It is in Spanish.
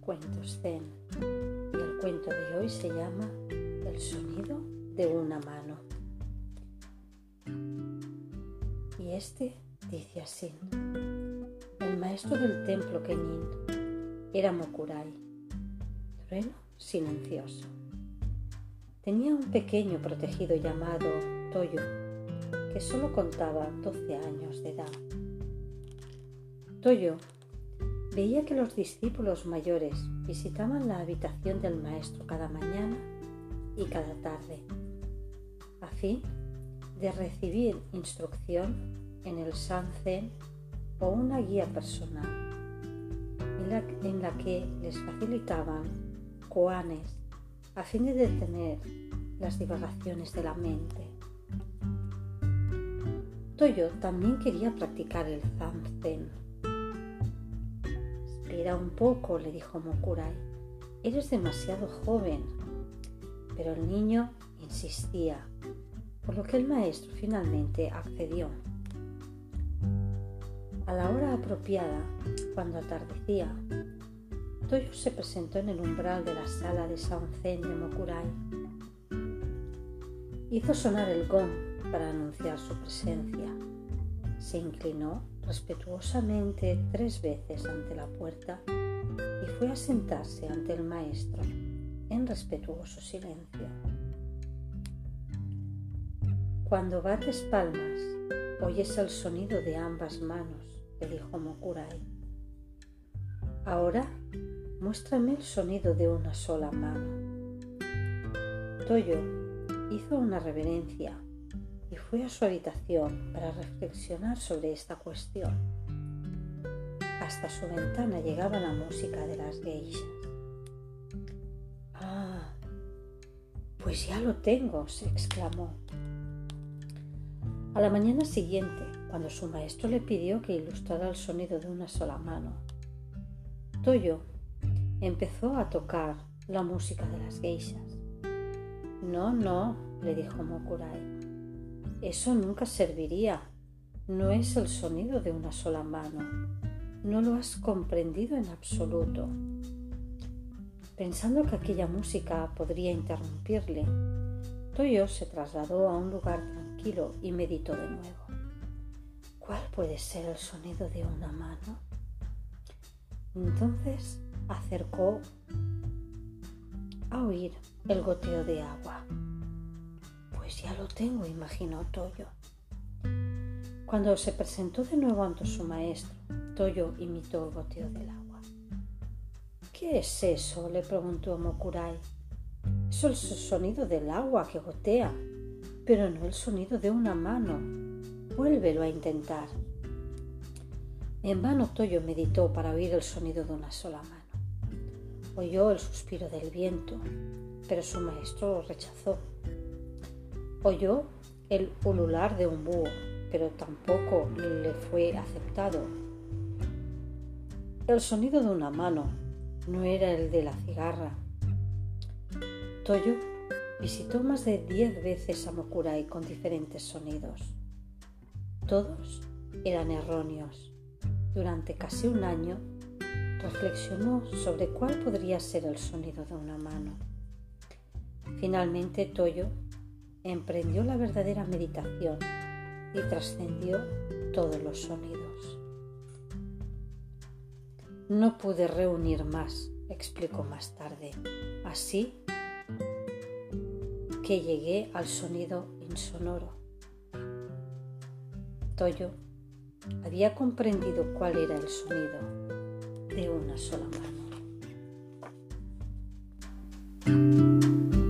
cuentos zen y el cuento de hoy se llama El sonido de una mano. Y este dice así. El maestro del templo Kenin era Mokurai, trueno silencioso. Tenía un pequeño protegido llamado Toyo, que solo contaba 12 años de edad. Toyo veía que los discípulos mayores visitaban la habitación del maestro cada mañana y cada tarde, a fin de recibir instrucción en el Sanzen o una guía personal, en la, que les facilitaban koanes a fin de detener las divagaciones de la mente. Toyo también quería practicar el Zanzen. Espera un poco, le dijo Mokurai. Eres demasiado joven. Pero el niño insistía, por lo que el maestro finalmente accedió. A la hora apropiada, cuando atardecía, Toyo se presentó en el umbral de la sala de Saonzen de Mokurai. Hizo sonar el gong para anunciar su presencia. Se inclinó respetuosamente tres veces ante la puerta y fue a sentarse ante el maestro en respetuoso silencio. Cuando bates palmas, oyes el sonido de ambas manos dijo Mokurai. Ahora muéstrame el sonido de una sola mano. Toyo hizo una reverencia y fue a su habitación para reflexionar sobre esta cuestión. Hasta su ventana llegaba la música de las geishas. Ah, pues ya lo tengo, se exclamó. A la mañana siguiente, cuando su maestro le pidió que ilustrara el sonido de una sola mano. Toyo empezó a tocar la música de las geishas. No, no, le dijo Mokurai. Eso nunca serviría. No es el sonido de una sola mano. No lo has comprendido en absoluto. Pensando que aquella música podría interrumpirle, Toyo se trasladó a un lugar tranquilo y meditó de nuevo. ¿Cuál puede ser el sonido de una mano? Entonces acercó a oír el goteo de agua. Pues ya lo tengo, imaginó Toyo. Cuando se presentó de nuevo ante su maestro, Toyo imitó el goteo del agua. ¿Qué es eso? le preguntó Mokurai. Es el sonido del agua que gotea, pero no el sonido de una mano. Vuélvelo a intentar. En vano Toyo meditó para oír el sonido de una sola mano. Oyó el suspiro del viento, pero su maestro lo rechazó. Oyó el ulular de un búho, pero tampoco le fue aceptado. El sonido de una mano no era el de la cigarra. Toyo visitó más de diez veces a Mokurai con diferentes sonidos. Todos eran erróneos. Durante casi un año reflexionó sobre cuál podría ser el sonido de una mano. Finalmente Toyo emprendió la verdadera meditación y trascendió todos los sonidos. No pude reunir más, explicó más tarde. Así que llegué al sonido insonoro Toyo había comprendido cuál era el sonido de una sola mano.